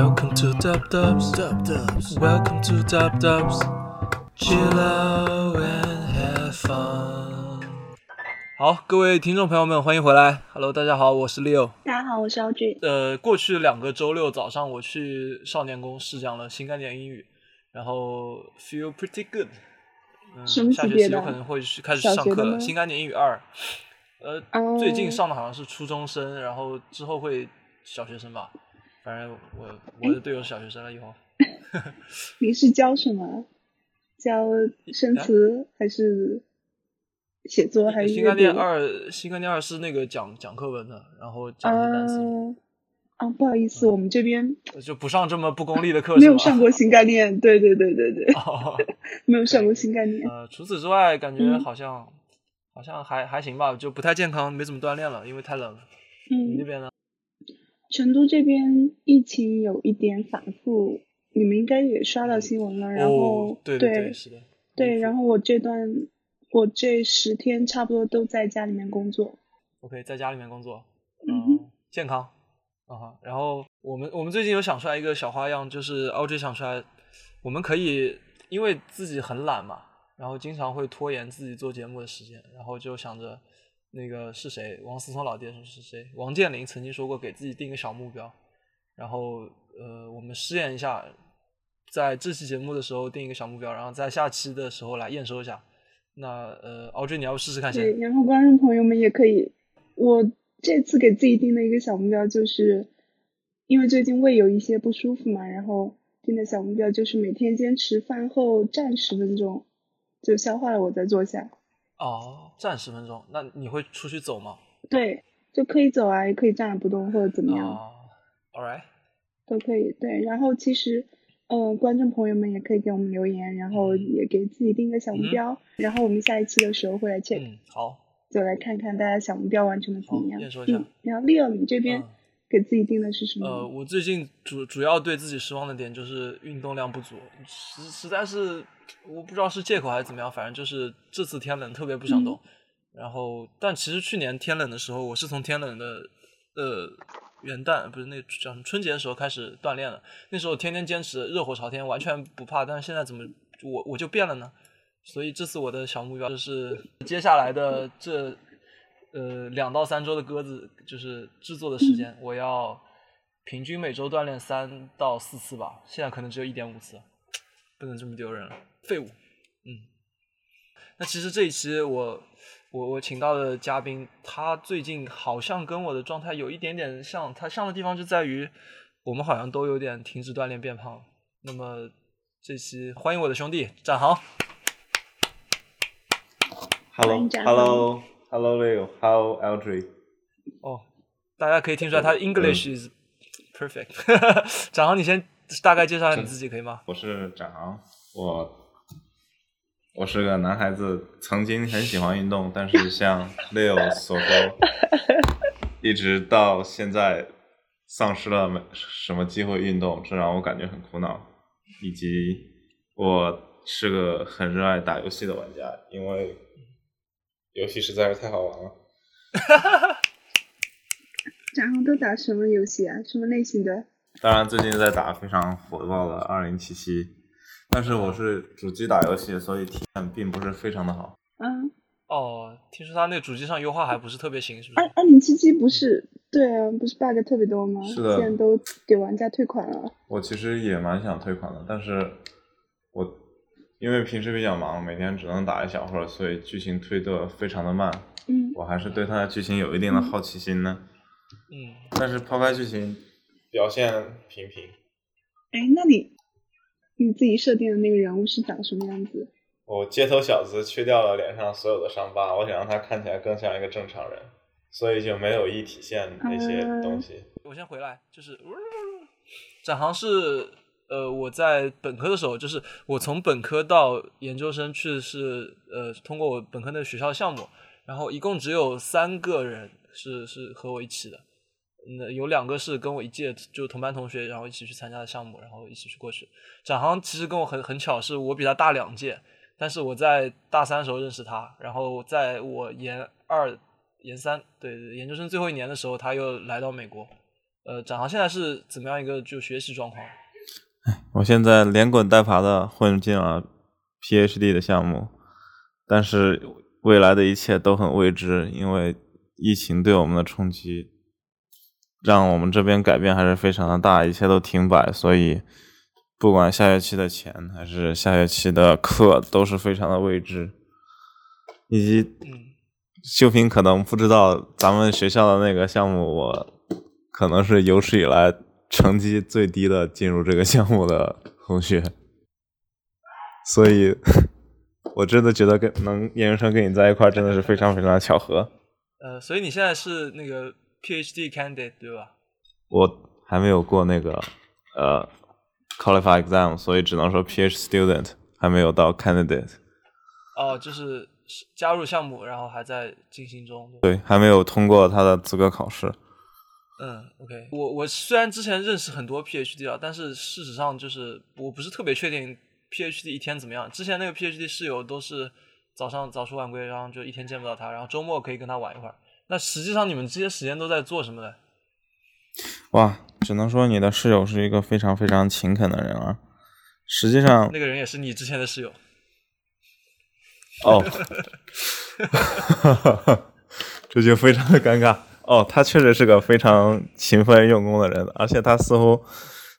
Welcome to Dub Dubs. Dub Dubs. Welcome to Dub Dubs. Chill out and have fun. 好，各位听众朋友们，欢迎回来。Hello，大家好，我是 Leo。大家好，我是姚俊。呃，过去两个周六早上，我去少年宫试讲了新概念英语，然后 feel pretty good。嗯，下学期有可能会去开始上课了。新概念英语二，呃，哦最近上的好像是初中生，然后之后会小学生吧。反正我我的队友是小学生了，以后。你是教什么？教生词还是写作还是新概念？二，新概念二是那个讲讲课文的，然后讲一些单词，啊啊，不好意思，我们这边就不上这么不功利的课 没？有上过新概念。对对对对对，哦。没有上过新概念。呃，除此之外，感觉嗯好像、好像还还行吧，就不太健康，没怎么锻炼了，因为太冷了。你那嗯，边呢？成都这边疫情有一点反复，你们应该也刷到新闻了。然后哦、对对对，是的。对，然后我这段我这十天差不多都在家里面工作。OK，在家里面工作，嗯嗯，健康，啊哈。然后我们我们最近有想出来一个小花样，就是 OJ 想出来，我们可以因为自己很懒嘛，然后经常会拖延自己做节目的时间，然后就想着那个是谁，王思聪老爹是谁？王健林曾经说过给自己定一个小目标，然后呃，我们试验一下，在这期节目的时候定一个小目标，然后在下期的时候来验收一下。那呃敖俊你要不试试看先？对，然后观众朋友们也可以，我这次给自己定的一个小目标就是，因为最近胃有一些不舒服嘛，然后定的小目标就是每天坚持饭后站十分钟，就消化了我再坐下。哦，站十分钟，那你会出去走吗？对，就可以走啊，也可以站着不动或者怎么样，哦，All right，都可以。对，然后其实，呃，观众朋友们也可以给我们留言，然后也给自己定个小目嗯标，然后我们下一期的时候会来 check，、嗯，好，就来看看大家小目标完成的怎么样。好验收一下嗯，然后 Leo，你这边嗯给自己定的是什么？呃，我最近主主要对自己失望的点就是运动量不足，实实在是我不知道是借口还是怎么样，反正就是这次天冷特别不想动。然后，但其实去年天冷的时候，我是从天冷的呃元旦不是那叫什么春节的时候开始锻炼的，那时候天天坚持热火朝天，完全不怕。但是现在怎么我我就变了呢？所以这次我的小目标就是接下来的这呃两到三周的鸽子，就是制作的时间，我要平均每周锻炼三到四次吧。现在可能只有一点五次，不能这么丢人了，废物。嗯，那其实这一期我我我请到的嘉宾，他最近好像跟我的状态有一点点像，他像的地方就在于我们好像都有点停止锻炼变胖。那么这期欢迎我的兄弟展航。Hello，Hello，Hello Leo，Hello Audrey。哦，大家可以听出来他 English is perfect。展航，你先大概介绍一下你自己可以吗？我是展航，我我是个男孩子，曾经很喜欢运动，但是像 Leo 所说，一直到现在丧失了没什么机会运动，这让我感觉很苦恼。以及我是个很热爱打游戏的玩家，因为游戏实在是太好玩了。然后都打什么游戏啊？什么类型的？当然，最近在打非常火爆的二零七七，但是我是主机打游戏，所以体验并不是非常的好。嗯，哦，听说他那个主机上优化还不是特别行，是不是？二二零七七不是对啊，不是 bug 特别多吗？是的现在都给玩家退款了。我其实也蛮想退款的，但是我因为平时比较忙，每天只能打一小会儿，所以剧情推的非常的慢。嗯，我还是对它的剧情有一定的好奇心呢。嗯，但是抛开剧情，表现平平。哎，那你你自己设定的那个人物是长什么样子？我街头小子去掉了脸上所有的伤疤，我想让他看起来更像一个正常人，所以就没有意体现那些东西。我先回来，就是展航是呃我在本科的时候，就是我从本科到研究生去的是呃通过我本科的学校项目，然后一共只有三个人是是和我一起的。那有两个是跟我一届就同班同学，然后一起去参加的项目，然后一起去过去。展航其实跟我很很巧，是我比他大两届，但是我在大三的时候认识他，然后在我研二、研三，对研究生最后一年的时候，他又来到美国，呃，展航现在是怎么样一个就学习状况？哎 我现在连滚带爬的混进了 PhD 的项目，但是未来的一切都很未知，因为疫情对我们的冲击，让我们这边改变还是非常的大，一切都停摆，所以不管下学期的钱还是下学期的课都是非常的未知，以及嗯，秀平可能不知道咱们学校的那个项目，我可能是有史以来成绩最低的进入这个项目的同学，所以我真的觉得跟能研究生跟你在一块儿真的是非常非常的巧合。呃，所以你现在是那个 PhD candidate 对吧？我还没有过那个呃 qualify exam，所以只能说 PhD student，还没有到 candidate，哦，就是是加入项目，然后还在进行中。对，还没有通过他的资格考试。嗯，OK，我我虽然之前认识很多 PhD 啊，但是事实上就是我不是特别确定 PhD 一天怎么样。之前那个 PhD 室友都是早上早出晚归，然后就一天见不到他，然后周末可以跟他玩一会儿。那实际上你们这些时间都在做什么呢？哇，只能说你的室友是一个非常非常勤恳的人啊。实际上，那个人也是你之前的室友。哦，这就非常的尴尬。哦，他确实是个非常勤奋用功的人，而且他似乎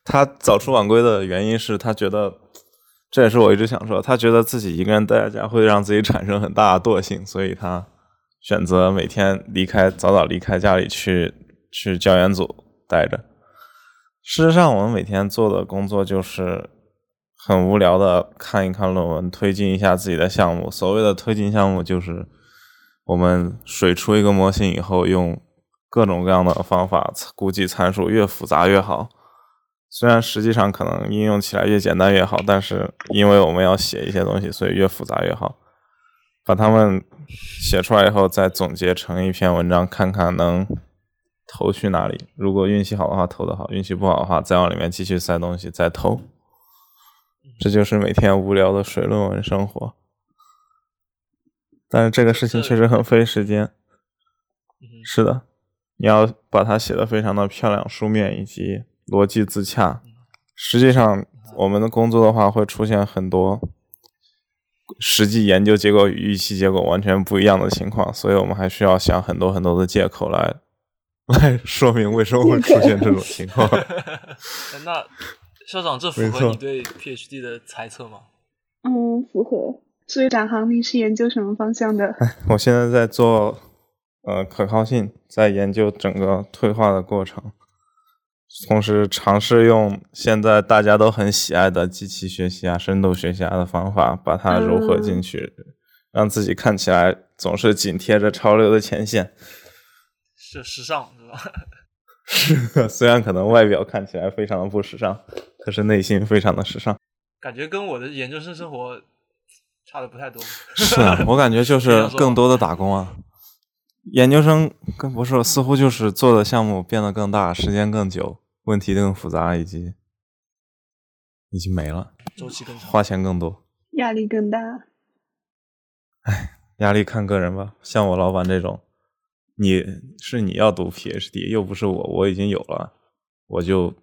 他早出晚归的原因是他觉得，这也是我一直想说，他觉得自己一个人待在家会让自己产生很大的惰性，所以他选择每天离开，早早离开家里去去教研组待着。事实上，我们每天做的工作就是很无聊的看一看论文，推进一下自己的项目。所谓的推进项目，就是我们水出一个模型以后，用各种各样的方法估计参数，越复杂越好。虽然实际上可能应用起来越简单越好，但是因为我们要写一些东西，所以越复杂越好。把它们写出来以后，再总结成一篇文章，看看能投去哪里。如果运气好的话，投的好；运气不好的话，再往里面继续塞东西，再投。这就是每天无聊的水论文生活。但是这个事情确实很费时间。是的，你要把它写的非常的漂亮，书面以及逻辑自洽。实际上，我们的工作的话会出现很多实际研究结果与预期结果完全不一样的情况，所以我们还需要想很多很多的借口来来 说明为什么会出现这种情况。那校长，这符合你对 PhD 的猜测吗？嗯，符合。所以展航，你是研究什么方向的？我现在在做呃可靠性，在研究整个退化的过程，同时尝试用现在大家都很喜爱的机器学习啊、深度学习啊的方法，把它融合进去，让自己看起来总是紧贴着潮流的前线。是时尚，是吧？是，虽然可能外表看起来非常的不时尚，可是内心非常的时尚。感觉跟我的研究生生活差的不太多。是啊，我感觉就是 更多的打工啊。研究生跟博士似乎就是做的项目变得更大，时间更久，问题更复杂，以及已经没了，周期更长，花钱更多，压力更大。哎，压力看个人吧。像我老板这种，你是你要读 PhD，又不是我，我已经有了，我就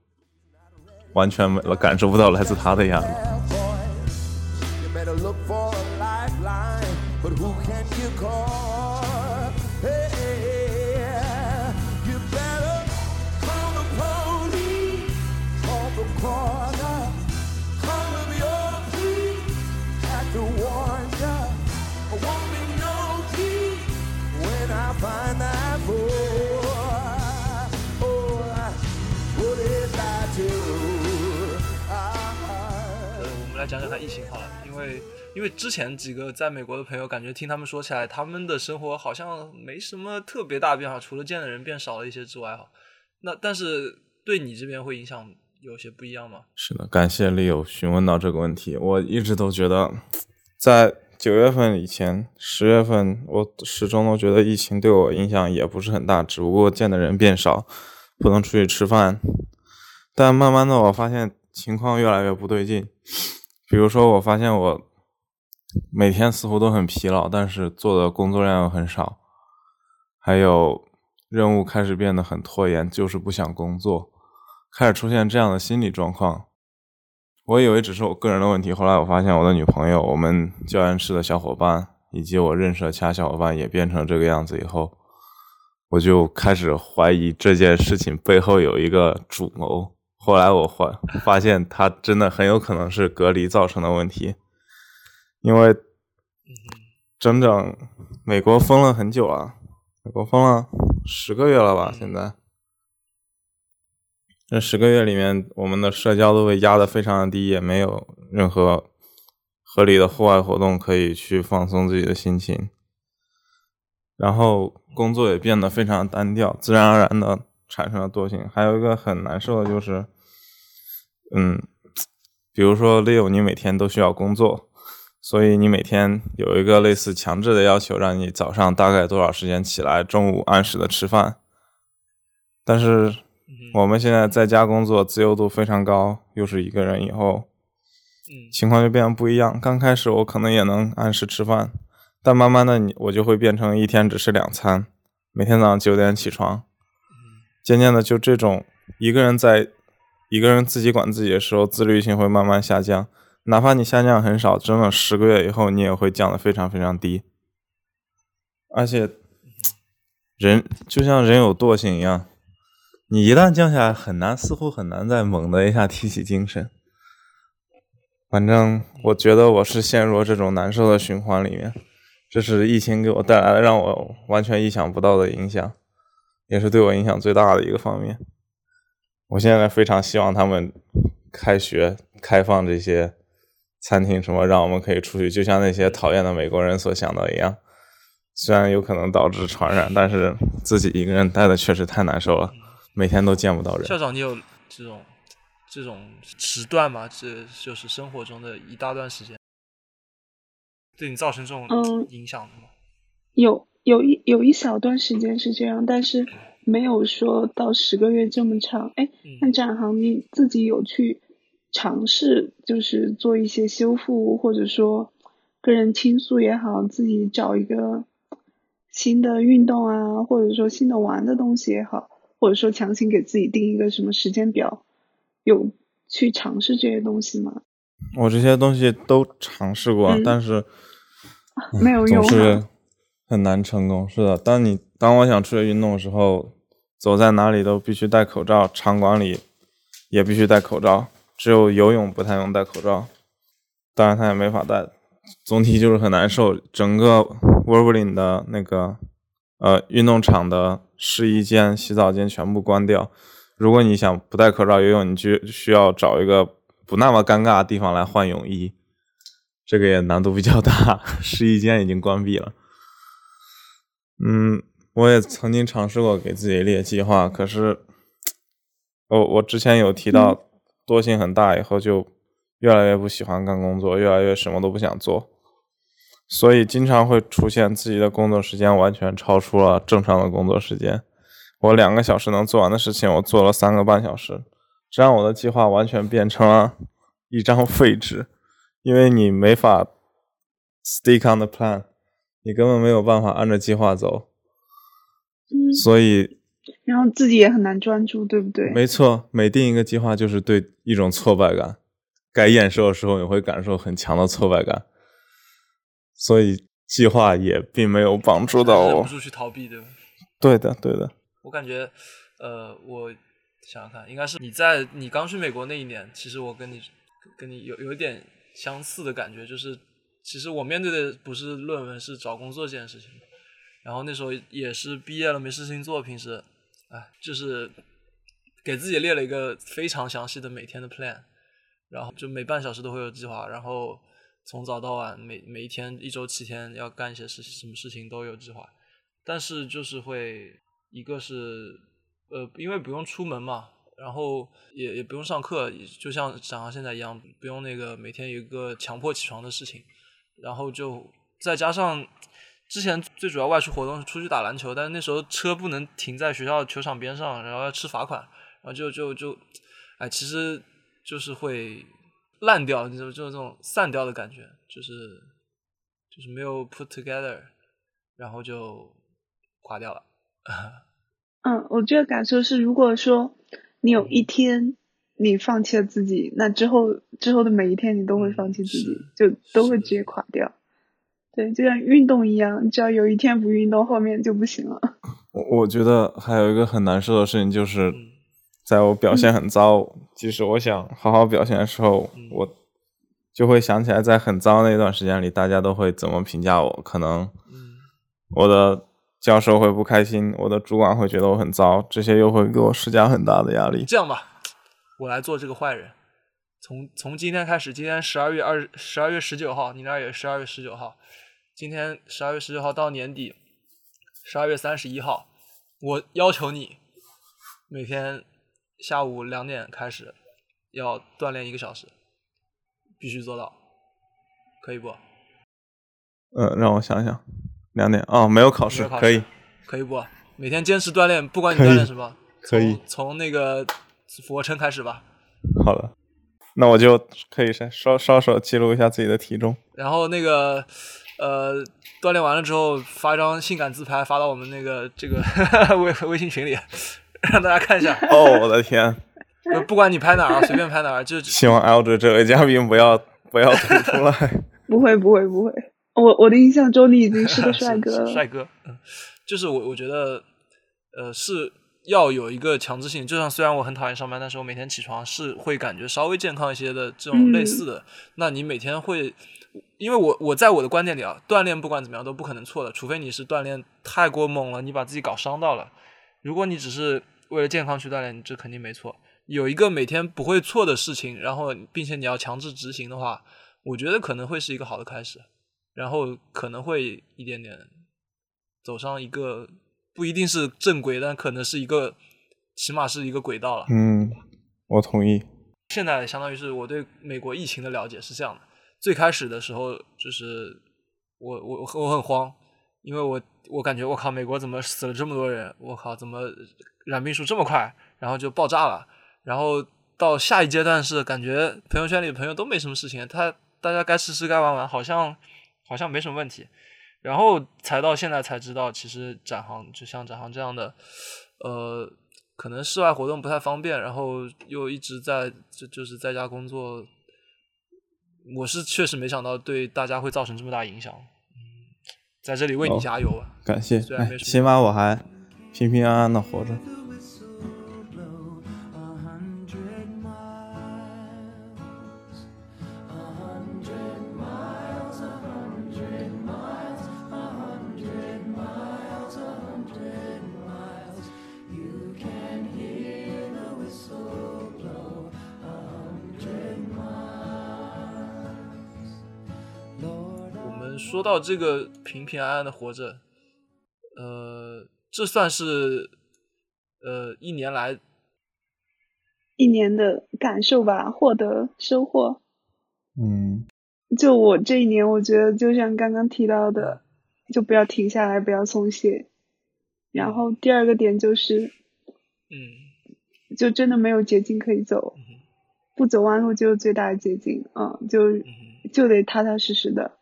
完全没了，感受不到来自他的压力。讲讲他疫情好了，因为因为之前几个在美国的朋友，感觉听他们说起来，他们的生活好像没什么特别大变化，除了见的人变少了一些之外，哈。那但是对你这边会影响有些不一样吗？是的，感谢利友询问到这个问题。我一直都觉得，在九月份以前，十月份我始终都觉得疫情对我影响也不是很大，只不过见的人变少，不能出去吃饭。但慢慢的，我发现情况越来越不对劲。比如说，我发现我每天似乎都很疲劳，但是做的工作量又很少。还有任务开始变得很拖延，就是不想工作，开始出现这样的心理状况。我以为只是我个人的问题，后来我发现我的女朋友、我们教研室的小伙伴以及我认识的其他小伙伴也变成这个样子以后，我就开始怀疑这件事情背后有一个主谋。后来我发发现，他真的很有可能是隔离造成的问题，因为整整美国封了很久了，美国封了十个月了吧？现在。这十个月里面，我们的社交都被压得非常的低，也没有任何合理的户外活动可以去放松自己的心情。然后工作也变得非常单调，自然而然的产生了惰性。还有一个很难受的就是，嗯，比如说 Leo，你每天都需要工作，所以你每天有一个类似强制的要求，让你早上大概多少时间起来，中午按时的吃饭，但是。我们现在在家工作，自由度非常高，又是一个人，以后，情况就变得不一样。刚开始我可能也能按时吃饭，但慢慢的，你我就会变成一天只吃两餐，每天早上九点起床。渐渐的，就这种一个人在一个人自己管自己的时候，自律性会慢慢下降。哪怕你下降很少，整整十个月以后，你也会降得非常非常低。而且，人就像人有惰性一样。你一旦降下来，很难，似乎很难再猛的一下提起精神。反正我觉得我是陷入了这种难受的循环里面，这是疫情给我带来的让我完全意想不到的影响，也是对我影响最大的一个方面。我现在非常希望他们开学开放这些餐厅什么，让我们可以出去，就像那些讨厌的美国人所想的一样。虽然有可能导致传染，但是自己一个人待的确实太难受了。每天都见不到人。校长，你有这种这种时段吗？这就是生活中的一大段时间，对你造成这种影响的吗？有有一有一小段时间是这样，但是 没有说到十个月这么长。哎，那展航，你自己有去尝试，就是做一些修复，或者说个人倾诉也好，自己找一个新的运动啊，或者说新的玩的东西也好。或者说强行给自己定一个什么时间表，有去尝试这些东西吗？我这些东西都尝试过，但是没有用，总是很难成功。是的，当你当我想出去运动的时候，走在哪里都必须戴口罩，场馆里也必须戴口罩，只有游泳不太用戴口罩。当然，他也没法戴。总体就是很难受。整个 w o r b l i n 的那个呃运动场的。试衣间、洗澡间全部关掉。如果你想不戴口罩游泳，你就需要找一个不那么尴尬的地方来换泳衣，这个也难度比较大。试衣间已经关闭了。嗯，我也曾经尝试过给自己列计划，可是我我之前有提到惰性很大，以后就越来越不喜欢干工作，越来越什么都不想做。所以经常会出现自己的工作时间完全超出了正常的工作时间。我两个小时能做完的事情，我做了三个半小时，这让我的计划完全变成了一张废纸。因为你没法 stick on the plan，你根本没有办法按照计划走。嗯。所以。然后自己也很难专注，对不对？没错，每定一个计划就是对一种挫败感。该验收的时候，你会感受很强的挫败感。所以计划也并没有帮助到我，忍不住去逃避，对吧？对的，对的。我感觉，呃，我想想看，应该是你在你刚去美国那一年，其实我跟你跟你有有一点相似的感觉，就是其实我面对的不是论文，是找工作这件事情。然后那时候也是毕业了没事情做，平时，哎，就是给自己列了一个非常详细的每天的 plan，然后就每半小时都会有计划，然后。从早到晚，每每一天一周七天要干一些事情，什么事情都有计划，但是就是会一个是呃，因为不用出门嘛，然后也也不用上课，就像展航现在一样，不用那个每天有一个强迫起床的事情，然后就再加上之前最主要外出活动是出去打篮球，但是那时候车不能停在学校球场边上，然后要吃罚款，然后就就就，哎，其实就是会。烂掉，就是这种散掉的感觉，就是就是没有 put together，然后就垮掉了。嗯，我这个感受是，如果说你有一天你放弃了自己，那之后之后的每一天你都会放弃自己，就都会直接垮掉。对，就像运动一样，只要有一天不运动，后面就不行了。我我觉得还有一个很难受的事情，就是在我表现很糟，即使我想好好表现的时候，我就会想起来，在很糟那段时间里，大家都会怎么评价我？可能我的教授会不开心，我的主管会觉得我很糟，这些又会给我施加很大的压力。这样吧，我来做这个坏人。从从今天开始，今天十二月二十二月十九号，你那儿也十二月十九号。今天十二月十九号到年底，十二月三十一号，我要求你每天下午两点开始要锻炼一个小时，必须做到，可以不？呃，让我想想，两点哦，没有考试，可以，可以不？每天坚持锻炼，不管你锻炼什么，可以从那个俯卧撑开始吧。好了，那我就可以稍稍稍手记录一下自己的体重，然后那个。呃，锻炼完了之后发一张性感自拍发到我们那个这个 微微信群里，让大家看一下。哦，我的天！不管你拍哪儿，随便拍哪儿，就 希望 L 这位嘉宾不要不要吐出来。不会不会不会，我我的印象中你已经是个 帅哥了。帅哥，就是我我觉得，呃，是要有一个强制性。就像虽然我很讨厌上班，但是我每天起床是会感觉稍微健康一些的这种类似的。那你每天会。因为我我在我的观点里啊，锻炼不管怎么样都不可能错的，除非你是锻炼太过猛了，你把自己搞伤到了。如果你只是为了健康去锻炼，这肯定没错。有一个每天不会错的事情，然后并且你要强制执行的话，我觉得可能会是一个好的开始，然后可能会一点点走上一个不一定是正轨，但可能是一个起码是一个轨道了。嗯，我同意。现在相当于是我对美国疫情的了解是这样的。最开始的时候，就是我我我很慌，因为我我感觉我靠，美国怎么死了这么多人？我靠，怎么染病数这么快？然后就爆炸了。然后到下一阶段是感觉朋友圈里的朋友都没什么事情，他大家该吃吃该玩玩，好像好像没什么问题。然后才到现在才知道，其实展行就像展行这样的，呃，可能室外活动不太方便，然后又一直在就就是在家工作。我是确实没想到对大家会造成这么大影响，嗯，在这里为你加油啊！感谢，起码我还平平安安的活着。到这个平平安安的活着，呃，这算是呃一年来一年的感受吧，获得收获。嗯，就我这一年，我觉得就像刚刚提到的，就不要停下来，不要松懈。然后第二个点就是，嗯，就真的没有捷径可以走，不走弯路就是最大的捷径。嗯，就就得踏踏实实的。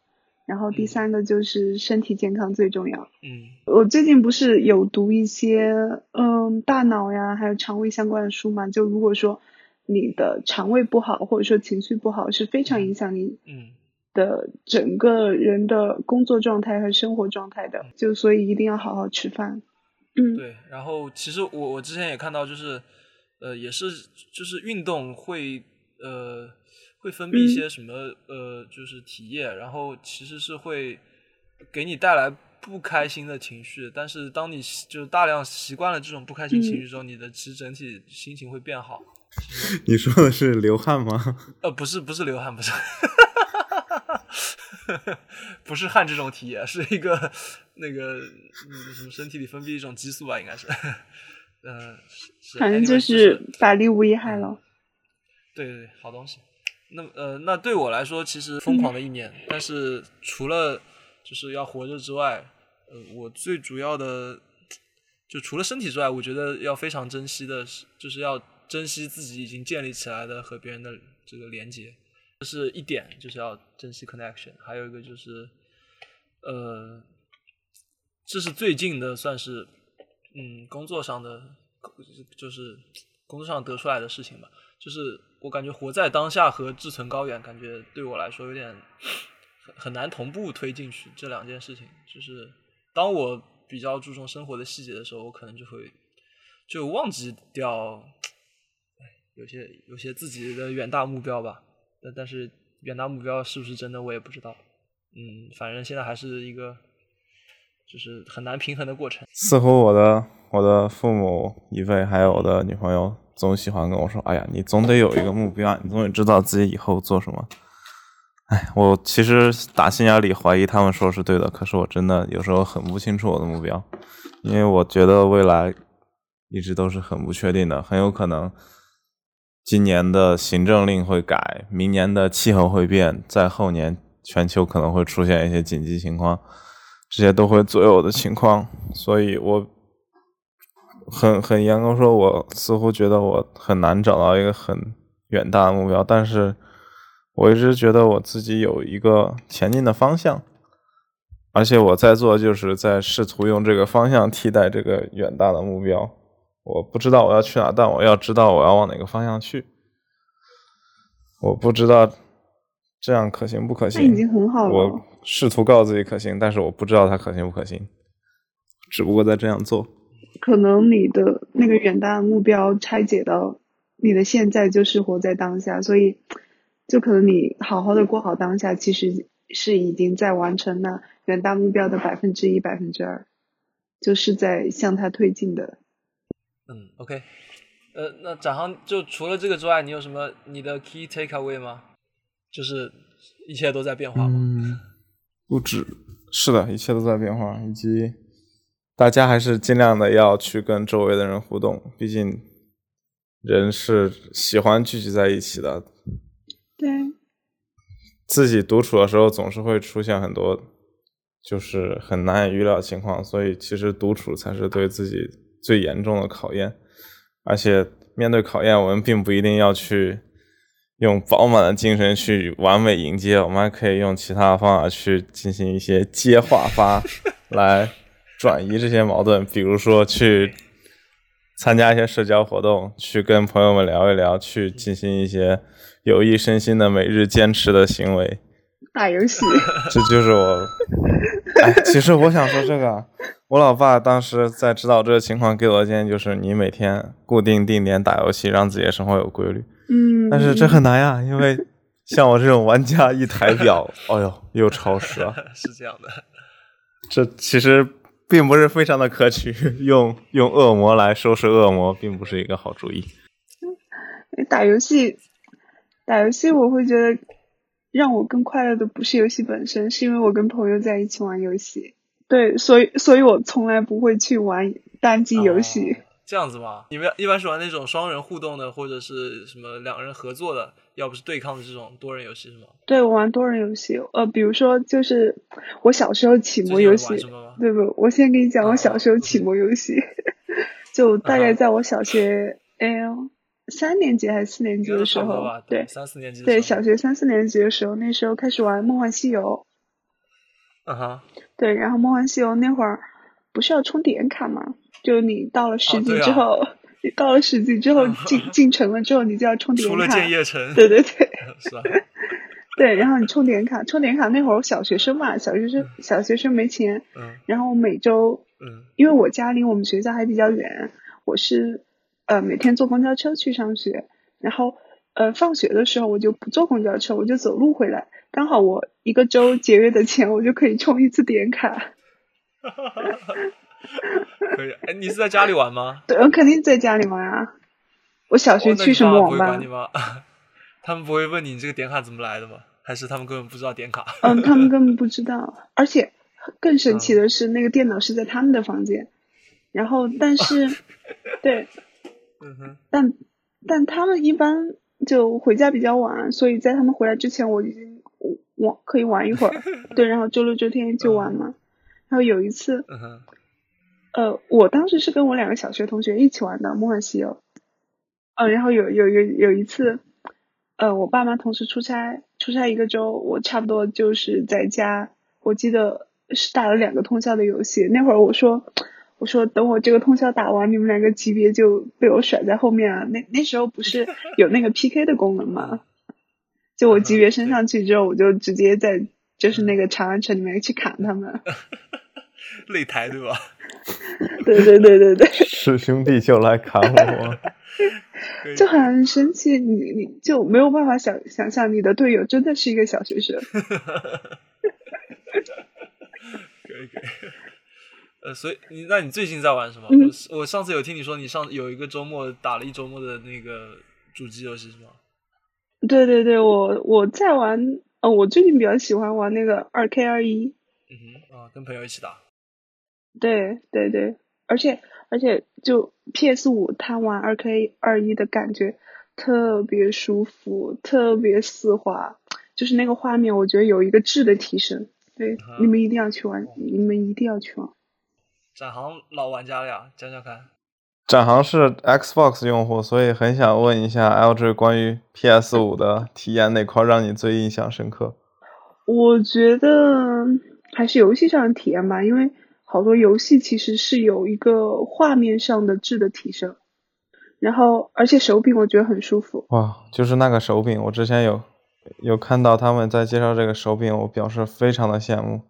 然后第三个就是身体健康最重要。嗯，我最近不是有读一些嗯大脑呀，还有肠胃相关的书嘛？就如果说你的肠胃不好，或者说情绪不好，是非常影响你嗯的整个人的工作状态和生活状态的。就所以一定要好好吃饭。嗯，对。然后其实我我之前也看到，就是呃也是就是运动会呃。会分泌一些什么呃，就是体液，然后其实是会给你带来不开心的情绪。但是当你就是大量习惯了这种不开心情绪之后，你的其实整体心情会变好。你说的是流汗吗？呃，不是，不是流汗，不是，不是汗这种体液，是一个那个什么身体里分泌一种激素吧，应该是。嗯，反正就是百利无一害了。对对对，好东西。那呃，那对我来说其实疯狂的一年，但是除了就是要活着之外，呃，我最主要的就除了身体之外，我觉得要非常珍惜的是，就是要珍惜自己已经建立起来的和别人的这个连接，这是一点，就是要珍惜 connection。还有一个就是，呃，这是最近的算是嗯工作上的，就是工作上得出来的事情吧。就是我感觉活在当下和志存高远，感觉对我来说有点很很难同步推进去这两件事情。就是当我比较注重生活的细节的时候，我可能就会就忘记掉，有些有些自己的远大目标吧。但但是远大目标是不是真的，我也不知道。嗯，反正现在还是一个就是很难平衡的过程。似乎我的我的父母一辈，还有我的女朋友。总喜欢跟我说：“哎呀，你总得有一个目标，你总得知道自己以后做什么。”哎，我其实打心眼里怀疑他们说是对的，可是我真的有时候很不清楚我的目标，因为我觉得未来一直都是很不确定的，很有可能今年的行政令会改，明年的气候会变，在后年全球可能会出现一些紧急情况，这些都会左右我的情况，所以我。很很严格说，我似乎觉得我很难找到一个很远大的目标，但是我一直觉得我自己有一个前进的方向，而且我在做就是在试图用这个方向替代这个远大的目标。我不知道我要去哪，但我要知道我要往哪个方向去。我不知道这样可行不可行，已经很好了。我试图告诉自己可行，但是我不知道它可行不可行，只不过在这样做。可能你的那个远大的目标拆解到你的现在就是活在当下，所以就可能你好好的过好当下，其实是已经在完成那远大目标的百分之一、百分之二，就是在向它推进的。嗯，OK，呃，那展航就除了这个之外，你有什么你的 key takeaway 吗？就是一切都在变化吗？嗯，不止，是的，一切都在变化，以及。大家还是尽量的要去跟周围的人互动，毕竟人是喜欢聚集在一起的。对。自己独处的时候总是会出现很多就是很难以预料的情况，所以其实独处才是对自己最严重的考验。而且面对考验，我们并不一定要去用饱满的精神去完美迎接，我们还可以用其他的方法去进行一些接话发 来。转移这些矛盾，比如说去参加一些社交活动，去跟朋友们聊一聊，去进行一些有益身心的每日坚持的行为。打游戏，这就是我。哎，其实我想说这个，我老爸当时在指导这个情况给我的建议就是，你每天固定定点打游戏，让自己的生活有规律。嗯。但是这很难呀，因为像我这种玩家，一抬表，哎呦，又超时了。是这样的。这其实。并不是非常的可取，用用恶魔来收拾恶魔，并不是一个好主意。打游戏，打游戏，我会觉得让我更快乐的不是游戏本身，是因为我跟朋友在一起玩游戏。对，所以，所以我从来不会去玩单机游戏。这样子吗？你们一般是玩那种双人互动的，或者是什么两人合作的？要不是对抗的这种多人游戏是吗？对，我玩多人游戏，呃，比如说就是我小时候启蒙游戏，对不？我先跟你讲我小时候启蒙游戏，就大概在我小学哎三年级还是四年级的时候，对，三四年级，对，小学三四年级的时候，那时候开始玩《梦幻西游》，啊哈，对，然后《梦幻西游》那会儿不是要充点卡吗？就你到了十级之后。到了十级之后进进城了之后，你就要充点卡。出了建业城。对 对对。是吧？对，然后你充点卡，充点卡那会儿小学生嘛，小学生小学生没钱。嗯。然后每周，嗯，因为我家离我们学校还比较远，我是呃每天坐公交车去上学，然后呃放学的时候我就不坐公交车，我就走路回来，刚好我一个周节约的钱，我就可以充一次点卡。可以，哎，你是在家里玩吗？对，我肯定在家里玩啊。我小学去什么网吧？他们不会问你你这个点卡怎么来的吗？还是他们根本不知道点卡？嗯，他们根本 不知道。而且更神奇的是，那个电脑是在他们的房间。然后，但是，对，嗯哼，但但他们一般就回家比较晚，所以在他们回来之前，我已经玩可以玩一会儿。对，然后周六周天就玩嘛。然后有一次。嗯哼。呃，我当时是跟我两个小学同学一起玩的《梦幻西游》。嗯，然后有有有有一次，呃，我爸妈同时出差，出差一个周，我差不多就是在家。我记得是打了两个通宵的游戏。那会儿我说，我说等我这个通宵打完，你们两个级别就被我甩在后面啊。那那时候不是有那个 PK 的功能吗？就我级别升上去之后，我就直接在就是那个长安城里面去砍他们。擂台对吧？对对对对对。是 兄弟就来砍我。就很神奇，你你就没有办法想想象你的队友真的是一个小学生。可以可以。呃，所以你那你最近在玩什么？我我上次有听你说你上有一个周末打了一周末的那个主机游戏是吗？对对对，我我在玩，呃，我最近比较喜欢玩那个二 K 二一。嗯哼，啊，跟朋友一起打。对对对，而且而且就 PS 五，它玩二 K 二一的感觉特别舒服，特别丝滑，就是那个画面，我觉得有一个质的提升。对，你们一定要去玩，你们一定要去玩。展航老玩家了呀，讲讲看。展航是 Xbox 用户，所以很想问一下 LG 关于 PS 五的体验哪块让你最印象深刻？我觉得还是游戏上的体验吧，因为。好多游戏其实是有一个画面上的质的提升，然后而且手柄我觉得很舒服。哇，就是那个手柄，我之前有有看到他们在介绍这个手柄，我表示非常的羡慕。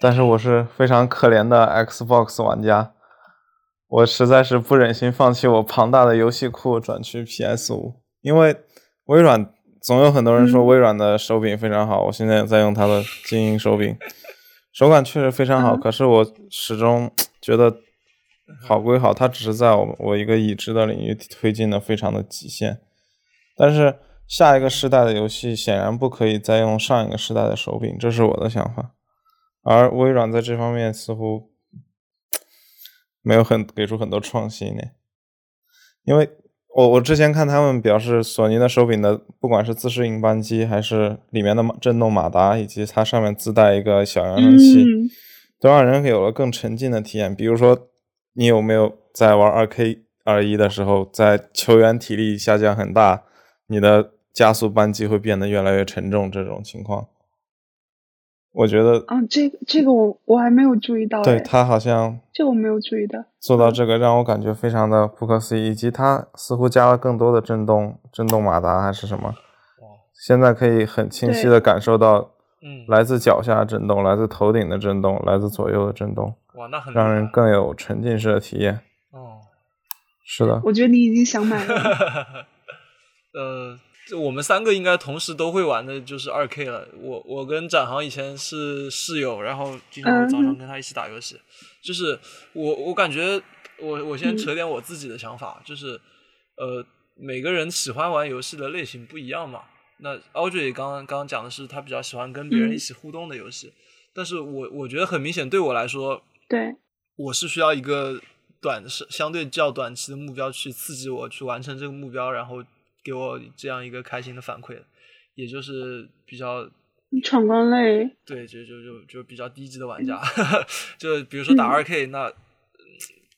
但是我是非常可怜的 Xbox 玩家，我实在是不忍心放弃我庞大的游戏库转去 PS 五，因为微软总有很多人说微软的手柄非常好，我现在在用它的精英手柄。手感确实非常好，可是我始终觉得好归好，它只是在我我一个已知的领域推进的非常的极限。但是下一个时代的游戏显然不可以再用上一个时代的手柄，这是我的想法。而微软在这方面似乎没有很给出很多创新呢，因为。我我之前看他们表示，索尼的手柄的不管是自适应扳机，还是里面的震动马达，以及它上面自带一个小扬声器，都让人有了更沉浸的体验。比如说，你有没有在玩二 K 二一的时候，在球员体力下降很大，你的加速扳机会变得越来越沉重这种情况？我觉得，啊，这个这个我我还没有注意到，对他好像这我没有注意到，做到这个让我感觉非常的不可思议，以及它似乎加了更多的震动，震动马达还是什么，现在可以很清晰的感受到，嗯，来自脚下震动，来自头顶的震动，来自左右的震动，哇，那很让人更有沉浸式的体验，哦，是的，我觉得你已经想买了，呃。就我们三个应该同时都会玩的，就是二 K 了。我我跟展航以前是室友，然后经常早上跟他一起打游戏。就是我我感觉我我先扯点我自己的想法，就是呃每个人喜欢玩游戏的类型不一样嘛。那 Audrey 刚刚刚讲的是他比较喜欢跟别人一起互动的游戏，但是我我觉得很明显对我来说，对，我是需要一个短是相对较短期的目标去刺激我去完成这个目标，然后。给我这样一个开心的反馈，也就是比较闯关类，对，就就就就比较低级的玩家，就比如说打二 K，那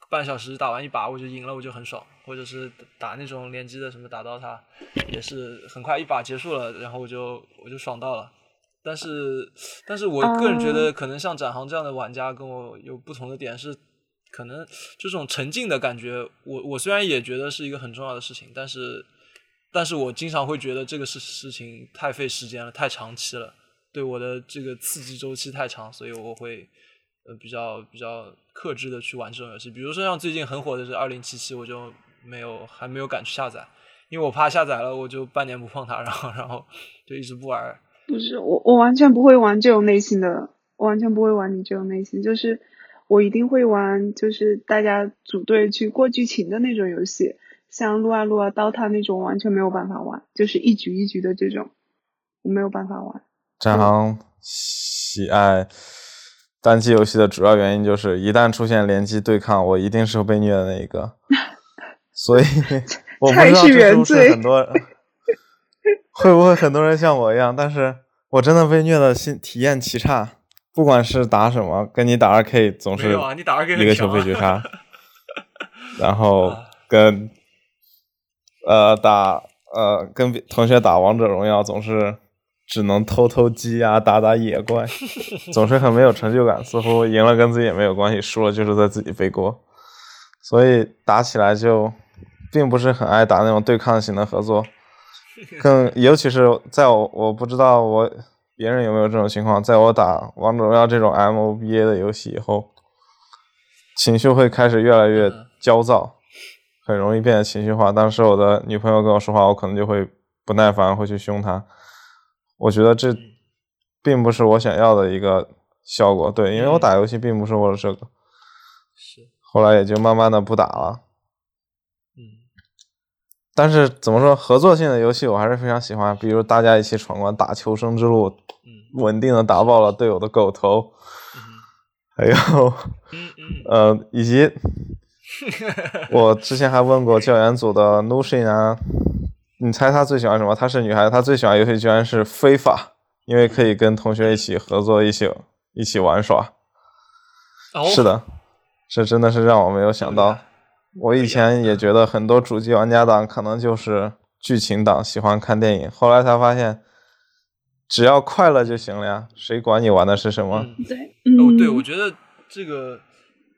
半小时打完一把我就赢了，我就很爽，或者是打那种联机的什么打到他，也是很快一把结束了，然后我就我就爽到了。但是，但是我个人觉得，可能像展航这样的玩家跟我有不同的点是，可能这种沉浸的感觉，我我虽然也觉得是一个很重要的事情，但是。但是我经常会觉得这个事事情太费时间了，太长期了，对我的这个刺激周期太长，所以我会呃比较比较克制的去玩这种游戏。比如说像最近很火的是二零七七，我就没有还没有敢去下载，因为我怕下载了我就半年不碰它，然后然后就一直不玩。不是我我完全不会玩这种类型的，完全不会玩你这种类型，就是我一定会玩就是大家组队去过剧情的那种游戏。像撸啊撸啊、刀塔那种完全没有办法玩，就是一局一局的这种，我没有办法玩。战航喜爱单机游戏的主要原因就是，一旦出现联机对抗，我一定是被虐的那一个。所以 我不知道是不是很多，会不会很多人像我一样？但是我真的被虐的心体验极差，不管是打什么，跟你打二 K 总是一个球被绝杀，然后跟。呃，打呃跟同学打王者荣耀总是只能偷偷鸡啊，打打野怪，总是很没有成就感。似乎赢了跟自己也没有关系，输了就是在自己背锅。所以打起来就并不是很爱打那种对抗型的合作，更尤其是在我我不知道我别人有没有这种情况，在我打王者荣耀这种 MOBA 的游戏以后，情绪会开始越来越焦躁，很容易变得情绪化。当时我的女朋友跟我说话，我可能就会不耐烦，会去凶她。我觉得这并不是我想要的一个效果，对，因为我打游戏并不是为了这个。是。后来也就慢慢的不打了。嗯。但是怎么说，合作性的游戏我还是非常喜欢，比如大家一起闯关打求生之路，稳定的打爆了队友的狗头，还有，呃，以及 我之前还问过教研组的 Nushin 啊。你猜他最喜欢什么？她是女孩子，她最喜欢游戏居然是非法，因为可以跟同学一起合作，一起一起玩耍。是的，这真的是让我没有想到。我以前也觉得很多主机玩家党可能就是剧情党，喜欢看电影。后来才发现，只要快乐就行了呀，谁管你玩的是什么？对，哦，对，我觉得这个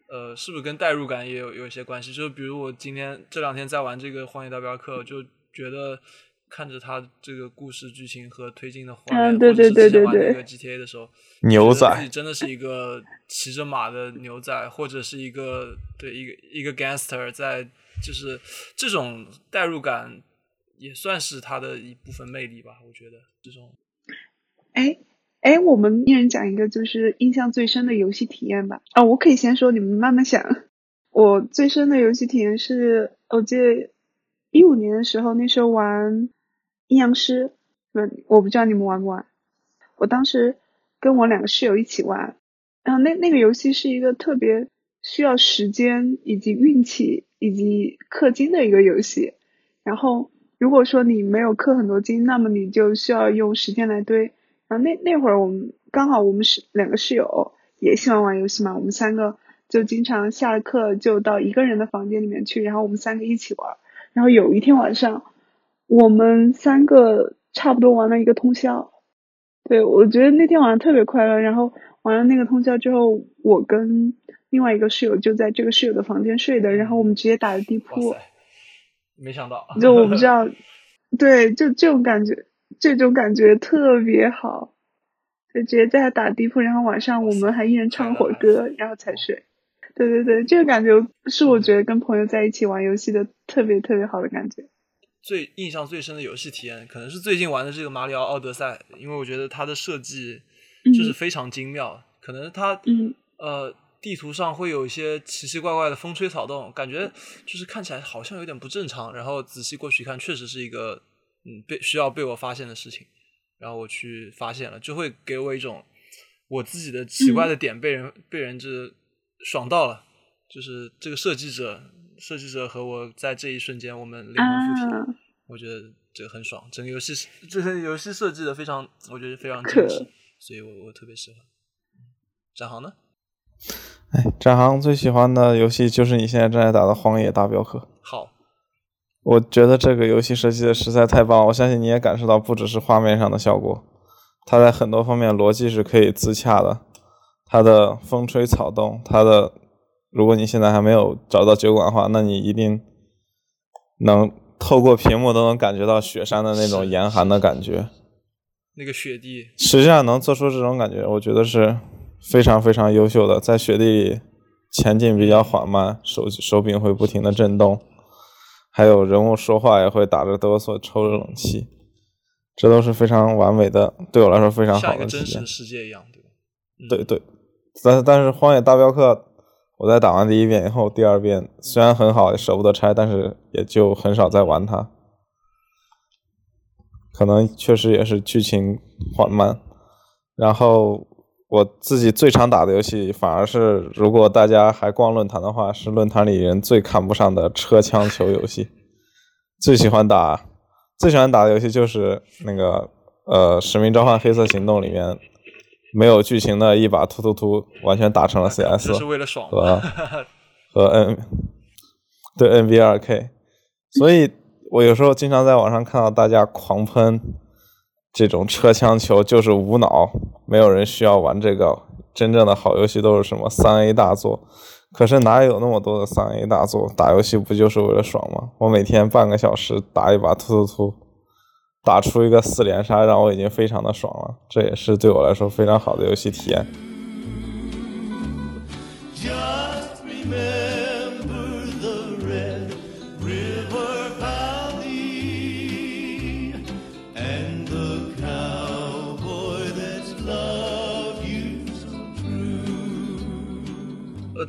呃，是不是跟代入感也有有一些关系？就是比如我今天这两天在玩这个《荒野大镖客》，就。觉得看着他这个故事剧情和推进的画面，或者是之前玩那个 GTA 的时候，牛仔自己真的是一个骑着马的牛仔，或者是一个对一个一个 gangster，在就是这种代入感也算是他的一部分魅力吧。我觉得这种，哎哎，我们一人讲一个就是印象最深的游戏体验吧。啊，我可以先说，你们慢慢想。我最深的游戏体验是，我记得。一五年的时候，那时候玩阴阳师，不，我不知道你们玩不玩。我当时跟我两个室友一起玩，然后那那个游戏是一个特别需要时间以及运气以及氪金的一个游戏。然后如果说你没有氪很多金，那么你就需要用时间来堆。然后那那会儿我们刚好我们是两个室友也喜欢玩游戏嘛，我们三个就经常下了课就到一个人的房间里面去，然后我们三个一起玩。然后有一天晚上，我们三个差不多玩了一个通宵。对我觉得那天晚上特别快乐。然后玩了那个通宵之后，我跟另外一个室友就在这个室友的房间睡的。然后我们直接打的地铺。没想到。就我不知道，对，就这种感觉，这种感觉特别好。就直接在打地铺，然后晚上我们还一人唱会儿歌，然后才睡。对对对，这个感觉是我觉得跟朋友在一起玩游戏的特别特别好的感觉。最印象最深的游戏体验，可能是最近玩的这个《马里奥奥德赛》，因为我觉得它的设计就是非常精妙。可能它嗯呃地图上会有一些奇奇怪怪的风吹草动，感觉就是看起来好像有点不正常。然后仔细过去一看，确实是一个嗯被需要被我发现的事情。然后我去发现了，就会给我一种我自己的奇怪的点被人被人这。爽到了，就是这个设计者，设计者和我在这一瞬间我们灵魂附体，我觉得这个很爽。整个游戏，这个游戏设计的非常，我觉得非常精致，所以我我特别喜欢。展航呢？哎，展航最喜欢的游戏就是你现在正在打的《荒野大镖客》。好，我觉得这个游戏设计的实在太棒，我相信你也感受到，不只是画面上的效果，它在很多方面逻辑是可以自洽的。它的风吹草动，它的，如果你现在还没有找到酒馆的话，那你一定能透过屏幕都能感觉到雪山的那种严寒的感觉。那个雪地，实际上能做出这种感觉，我觉得是非常非常优秀的。在雪地里前进比较缓慢，手手柄会不停的震动，还有人物说话也会打着哆嗦，抽着冷气，这都是非常完美的，对我来说非常好的体验。像一个真实的世界一样，对吧？对对。但但是《荒野大镖客》，我在打完第一遍以后，第二遍虽然很好，也舍不得拆，但是也就很少再玩它。可能确实也是剧情缓慢。然后我自己最常打的游戏，反而是如果大家还逛论坛的话，是论坛里人最看不上的车枪球游戏。最喜欢打，最喜欢打的游戏就是那个呃《使命召唤：黑色行动》里面。没有剧情的一把突突突，完全打成了 CS，是为了爽和和 N 对 NBA 二 K，所以我有时候经常在网上看到大家狂喷这种车枪球，就是无脑，没有人需要玩这个。真正的好游戏都是什么三 A 大作，可是哪有那么多的三 A 大作？打游戏不就是为了爽吗？我每天半个小时打一把突突突，打出一个四连杀，让我已经非常的爽了。这也是对我来说非常好的游戏体验。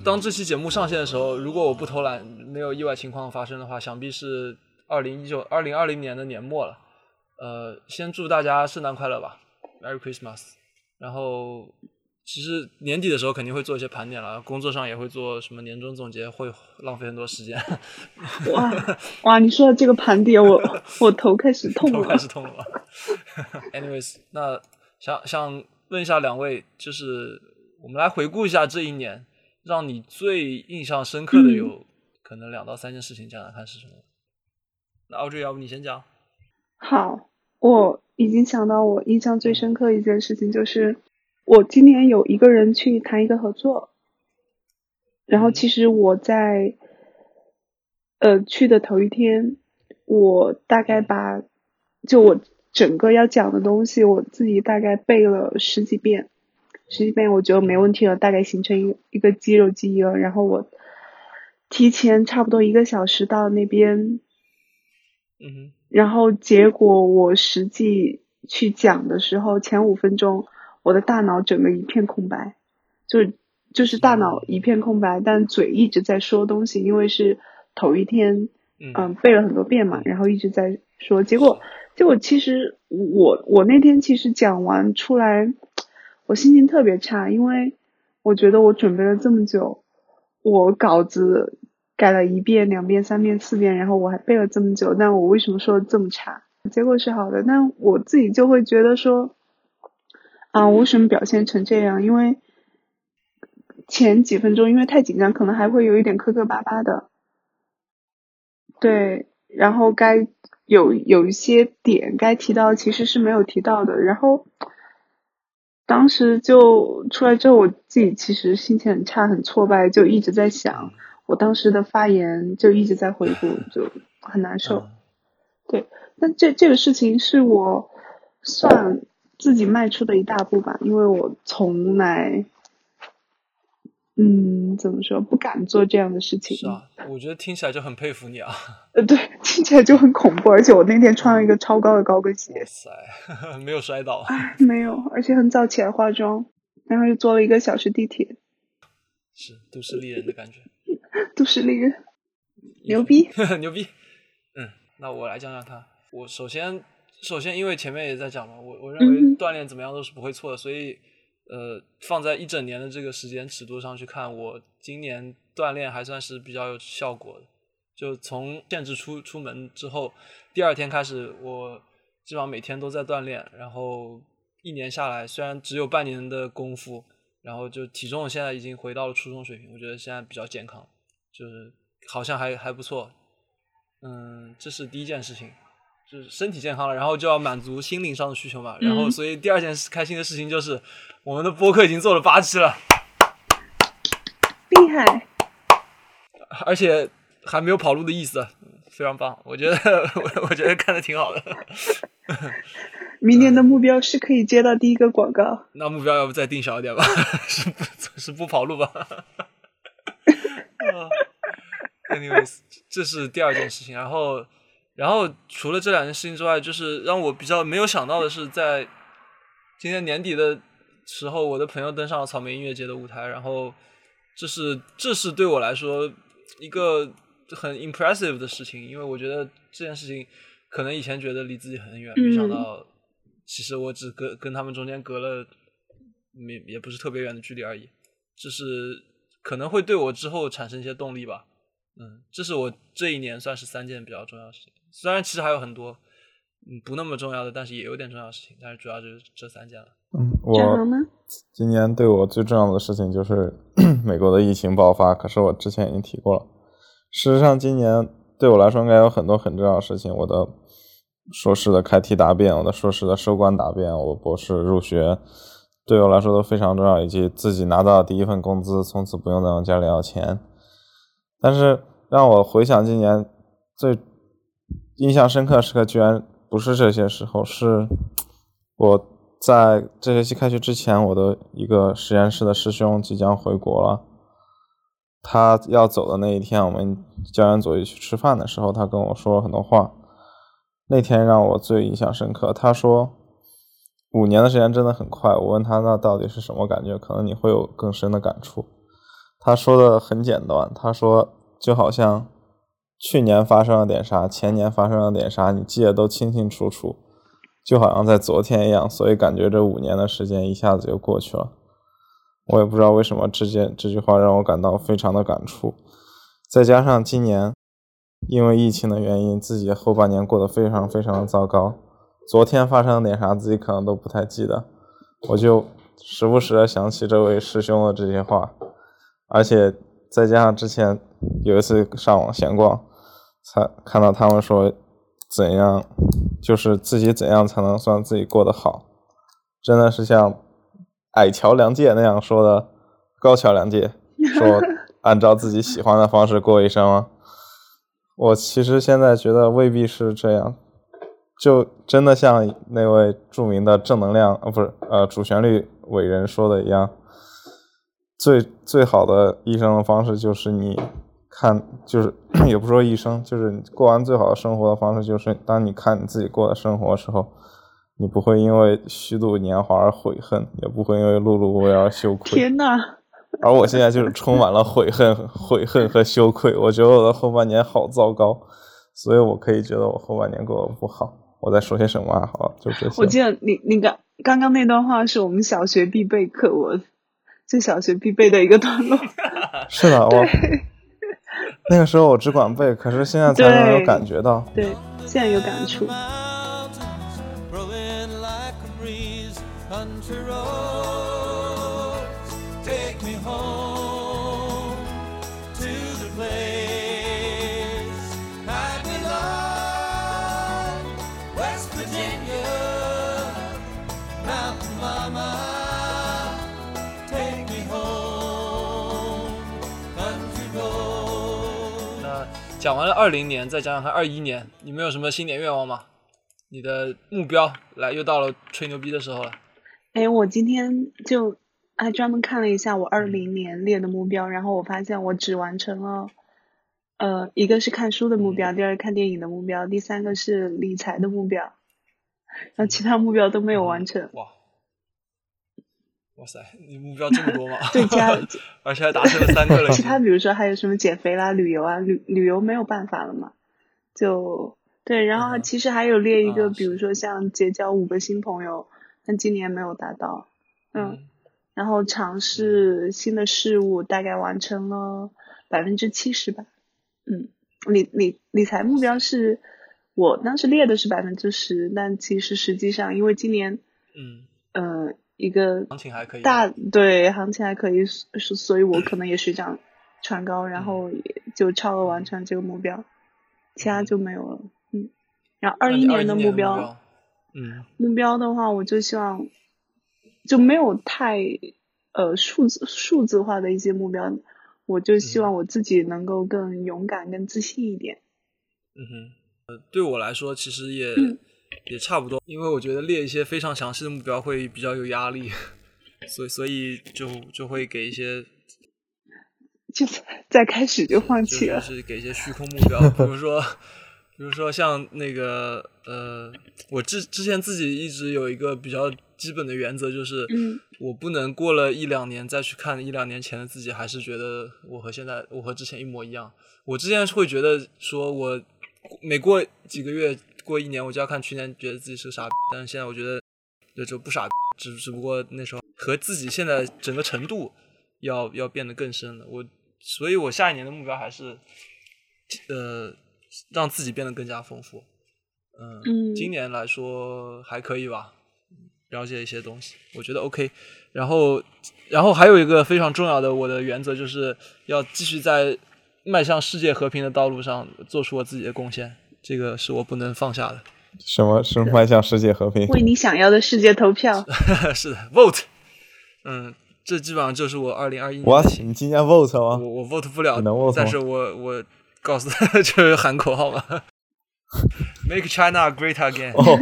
当这期节目上线的时候，如果我不偷懒，没有意外情况发生的话，想必是二零一九、二零二零年的年末了。呃，先祝大家圣诞快乐吧，Merry Christmas。然后，其实年底的时候肯定会做一些盘点了，工作上也会做什么年终总结，会浪费很多时间。哇哇，你说的这个盘点，我我头开始痛了，头开始痛了。Anyways，那想想问一下两位，就是我们来回顾一下这一年。让你最印象深刻的有可能两到三件事情，讲讲看是什么？那奥 y 要不你先讲？好，我已经想到我印象最深刻一件事情，就是我今年有一个人去谈一个合作，然后其实我在呃去的头一天，我大概把就我整个要讲的东西，我自己大概背了十几遍。十几遍我觉得没问题了，大概形成一一个肌肉记忆了。然后我提前差不多一个小时到那边，嗯，然后结果我实际去讲的时候，前五分钟我的大脑整个一片空白，就就是大脑一片空白，但嘴一直在说东西，因为是头一天，嗯，背了很多遍嘛，然后一直在说。结果结果其实我我那天其实讲完出来。我心情特别差，因为我觉得我准备了这么久，我稿子改了一遍、两遍、三遍、四遍，然后我还背了这么久，但我为什么说的这么差？结果是好的，但我自己就会觉得说，啊，我为什么表现成这样？因为前几分钟因为太紧张，可能还会有一点磕磕巴巴的，对，然后该有有一些点该提到其实是没有提到的，然后。当时就出来之后，我自己其实心情很差，很挫败，就一直在想我当时的发言，就一直在回顾，就很难受。对，但这这个事情是我算自己迈出的一大步吧，因为我从来。嗯，怎么说？不敢做这样的事情。是啊，我觉得听起来就很佩服你啊。呃，对，听起来就很恐怖，而且我那天穿了一个超高的高跟鞋。哇塞，没有摔倒。没有，而且很早起来化妆，然后又坐了一个小时地铁。是都市丽人的感觉。都市丽人，牛逼，牛逼。嗯，那我来讲讲他。我首先，首先因为前面也在讲嘛，我我认为锻炼怎么样都是不会错的，所以。呃，放在一整年的这个时间尺度上去看，我今年锻炼还算是比较有效果的。就从限制出出门之后，第二天开始，我基本上每天都在锻炼。然后一年下来，虽然只有半年的功夫，然后就体重现在已经回到了初中水平。我觉得现在比较健康，就是好像还还不错。嗯，这是第一件事情。就是身体健康了，然后就要满足心灵上的需求嘛。然后，所以第二件开心的事情就是，我们的播客已经做了八期了，厉害！而且还没有跑路的意思，非常棒。我觉得，我我觉得看的挺好的。明年的目标是可以接到第一个广告。那目标要不再定小一点吧？是不？是不跑路吧？Anyways，这是第二件事情，然后。然后除了这两件事情之外，就是让我比较没有想到的是，在今年年底的时候，我的朋友登上了草莓音乐节的舞台，然后这是这是对我来说一个很 impressive 的事情，因为我觉得这件事情可能以前觉得离自己很远，没想到其实我只隔跟他们中间隔了没也不是特别远的距离而已，这是可能会对我之后产生一些动力吧。嗯，这是我这一年算是三件比较重要的事情。虽然其实还有很多，嗯，不那么重要的，但是也有点重要的事情，但是主要就是这三件了。嗯，我今年对我最重要的事情就是 美国的疫情爆发。可是我之前已经提过了。事实上，今年对我来说应该有很多很重要的事情。我的硕士的开题答辩，我的硕士的收官答辩，我博士入学对我来说都非常重要，以及自己拿到第一份工资，从此不用再往家里要钱。但是让我回想今年最印象深刻时刻，居然不是这些时候，是我在这学期开学之前，我的一个实验室的师兄即将回国了。他要走的那一天，我们教研组一起去吃饭的时候，他跟我说了很多话。那天让我最印象深刻。他说。五年的时间真的很快，我问他那到底是什么感觉？可能你会有更深的感触。他说的很简单，他说就好像去年发生了点啥，前年发生了点啥，你记得都清清楚楚，就好像在昨天一样。所以感觉这五年的时间一下子就过去了。我也不知道为什么这件这句话让我感到非常的感触。再加上今年因为疫情的原因，自己后半年过得非常非常的糟糕。昨天发生了点啥，自己可能都不太记得，我就时不时的想起这位师兄的这些话，而且再加上之前有一次上网闲逛，才看到他们说怎样，就是自己怎样才能算自己过得好，真的是像矮桥良介那样说的，高桥良介说 按照自己喜欢的方式过一生吗？我其实现在觉得未必是这样。就真的像那位著名的正能量呃不是呃主旋律伟人说的一样，最最好的一生的方式就是你看就是 也不说一生，就是过完最好的生活的方式就是当你看你自己过的生活的时候，你不会因为虚度年华而悔恨，也不会因为碌碌无为而羞愧。天呐！而我现在就是充满了悔恨、悔恨和羞愧。我觉得我的后半年好糟糕，所以我可以觉得我后半年过得不好。我在说些什么啊？好，就这些。我记得你，你刚刚刚那段话是我们小学必备课文，就小学必备的一个段落。是的，我那个时候我只管背，可是现在才能有感觉到。对，现在有感触。讲完了二零年，再讲讲看二一年，你们有什么新年愿望吗？你的目标来，又到了吹牛逼的时候了。哎，我今天就还专门看了一下我二零年列的目标，然后我发现我只完成了，呃，一个是看书的目标，第二看电影的目标，第三个是理财的目标，然后其他目标都没有完成。哇！哇塞，你目标这么多吗？对，加 而且还达成了三个了。其他比如说还有什么减肥啦、旅游啊，旅旅游没有办法了嘛？就对，然后其实还有列一个，比如说像结交五个新朋友，但今年没有达到。嗯，然后尝试新的事物，大概完成了百分之七十吧。嗯，理理理财目标是我当时列的是百分之十，但其实实际上因为今年，嗯嗯。一个行情还可以，大对行情还可以，所所以我可能也水涨船高，然后也就超额完成这个目标，其他就没有了。嗯，然后二一年的目标，嗯，目标的话，我就希望就没有太呃数字数字化的一些目标，我就希望我自己能够更勇敢、更自信一点。嗯哼，呃，对我来说，其实也。也差不多，因为我觉得列一些非常详细的目标会比较有压力，所以所以就就会给一些，就在开始就放弃了，就是给一些虚空目标，比如说比如说像那个呃，我之之前自己一直有一个比较基本的原则，就是我不能过了一两年再去看一两年前的自己，还是觉得我和现在我和之前一模一样。我之前会觉得说我每过几个月。过一年我就要看去年觉得自己是个傻逼，但是现在我觉得就就不傻逼，只只不过那时候和自己现在整个程度要要变得更深了。我所以，我下一年的目标还是呃让自己变得更加丰富。嗯，今年来说还可以吧，了解一些东西，我觉得 OK。然后然后还有一个非常重要的我的原则就是要继续在迈向世界和平的道路上做出我自己的贡献。这个是我不能放下的。什么是迈向世界和平？为你想要的世界投票。是的，vote。嗯，这基本上就是我二零二一年。我你今年 vote 吗？我我 vote 不了，能 vote 但是我我告诉他 就是喊口号嘛，Make China Great Again。哦，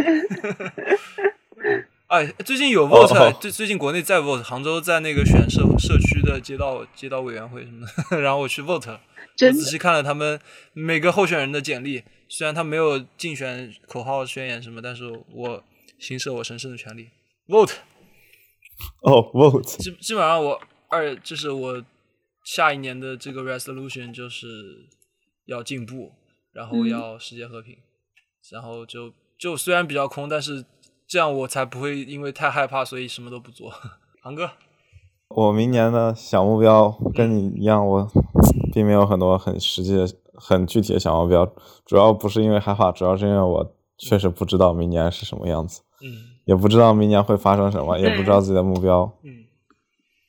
哎，最近有 vote，哦最最近国内在 vote，杭州在那个选社社区的街道街道委员会什么的，然后我去 vote，我真仔细看了他们每个候选人的简历，虽然他没有竞选口号宣言什么，但是我行使我神圣的权利 vote。哦，vote，基基本上我二就是我下一年的这个 resolution 就是要进步，然后嗯要世界和平，然后就就虽然比较空，但是这样我才不会因为太害怕，所以什么都不做。航哥，我明年的小目标跟你一样，我并没有很多很实际的、很具体的小目标，主要不是因为害怕，主要是因为我确实不知道明年是什么样子，嗯也不知道明年会发生什么，也不知道自己的目标嗯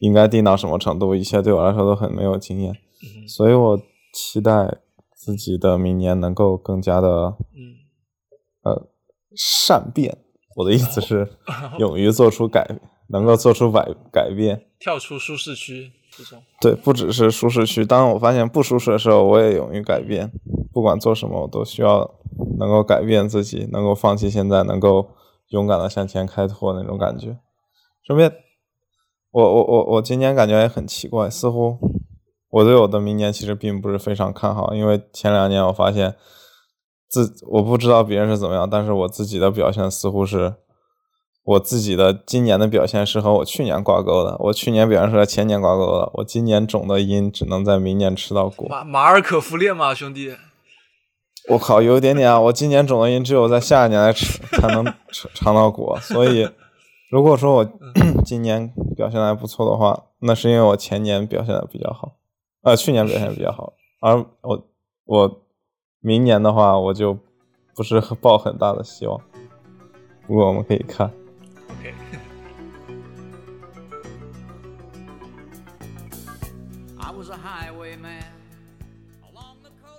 应该定到什么程度，一切对我来说都很没有经验，嗯所以我期待自己的明年能够更加的嗯，善变。我的意思是，勇于做出改，能够做出改改变。跳出舒适区对，不只是舒适区。当我发现不舒适的时候，我也勇于改变。不管做什么，我都需要能够改变自己，能够放弃现在，能够勇敢的向前开拓那种感觉。顺便，我我我我今年感觉也很奇怪，似乎我对我的明年其实并不是非常看好，因为前两年我发现自我不知道别人是怎么样，但是我自己的表现似乎是。我自己的今年的表现是和我去年挂钩的，我去年表现是和前年挂钩的，我今年种的因只能在明年吃到果。马马尔可夫链嘛，兄弟，我靠，有一点点啊！我今年种的因只有在下一年来吃才能尝尝到果，所以如果说我 今年表现的还不错的话，那是因为我前年表现的比较好，呃，去年表现得比较好，而我我明年的话，我就不是抱很大的希望。不过我们可以看，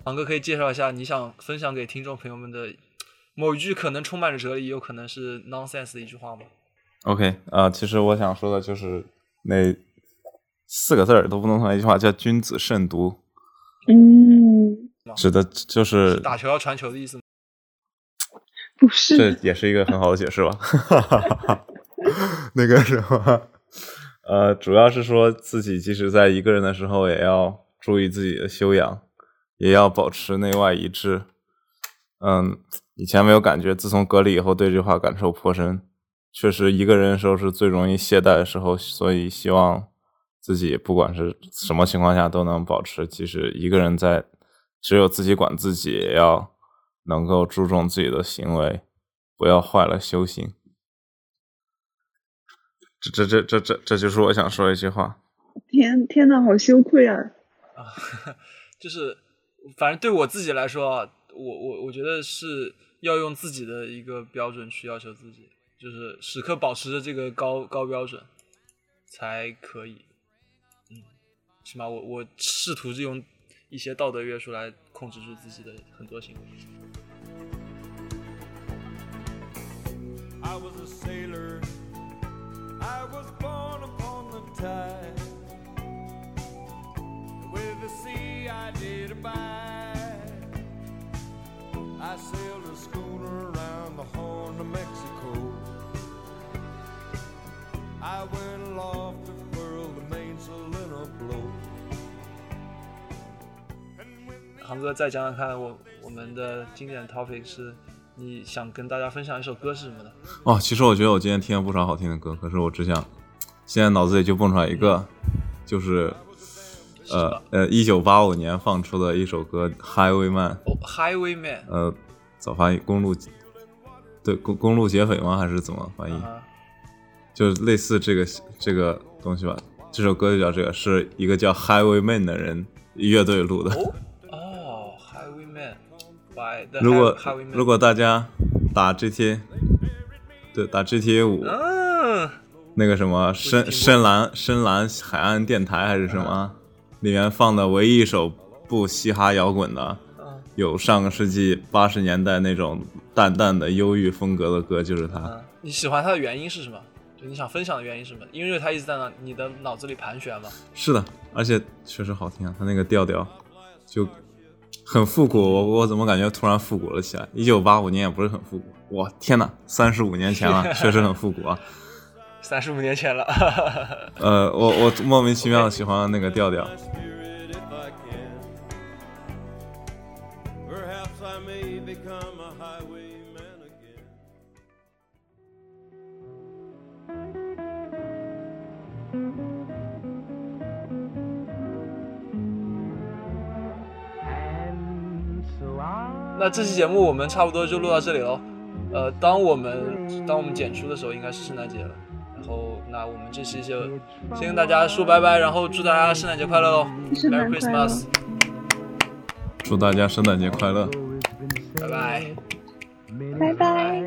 航哥可以介绍一下你想分享给听众朋友们的某一句可能充满着哲理，有可能是 nonsense 的一句话吗？OK，啊、其实我想说的就是那四个字儿都不能算一句话，叫“君子慎独嗯，”，指的就是打球要传球的意思吗？不这是，也是一个很好的解释吧。那个什么，呃，主要是说自己即使在一个人的时候，也要注意自己的修养，也要保持内外一致。嗯，以前没有感觉，自从隔离以后，对这句话感受颇深。确实，一个人的时候是最容易懈怠的时候，所以希望自己不管是什么情况下都能保持，即使一个人在，只有自己管自己，也要能够注重自己的行为，不要坏了修行。这这这这这这就是我想说的一句话。天天呐，好羞愧啊！啊，就是反正对我自己来说啊，我我我觉得是要用自己的一个标准去要求自己，就是时刻保持着这个高高标准才可以。嗯，起码我我试图用一些道德约束来控制住自己的很多行为。I was a sailor. I was born upon the tide. With the sea I did abide. I sailed a schooner around the Horn of Mexico. I went aloft to furl the mainsail in a blow. And when the 航哥再讲讲看我，我们的经典 topic 是你想跟大家分享一首歌是什么呢？哦，其实我觉得我今天听了不少好听的歌，可是我只想，现在脑子里就蹦出来一个，就是呃呃，一九八五年放出的一首歌《Highwayman》，哦，Highwayman 呃，早翻译公路，对公公路劫匪吗？还是怎么翻译？啊，就是类似这个这个东西吧。这首歌就叫这个，是一个叫 Highwayman 的人乐队录的。哦哦，Highwayman 如果 Highwayman。如果大家打 GTA，对，打 GTA 五，嗯，那个什么深深蓝深蓝海岸电台还是什么，里面放的唯一一首不嘻哈摇滚的，嗯有上个世纪八十年代那种淡淡的忧郁风格的歌，就是它。嗯，你喜欢它的原因是什么？就你想分享的原因是什么？因为它一直在那你的脑子里盘旋嘛。是的，而且确实好听啊，它那个调调就很复古。我我怎么感觉突然复古了起来？一九八五年也不是很复古，哇天哪，三十五年前了，确实很复古啊。三十五年前了，呃，我我莫名其妙的喜欢那个调调。那这期节目我们差不多就录到这里喽。呃，当我们当我们剪出的时候，应该是圣诞节了。然后，那我们这期就先跟大家说拜拜，然后祝大家圣诞节快乐喽！Merry Christmas，祝大家圣诞节快乐拜拜。拜拜。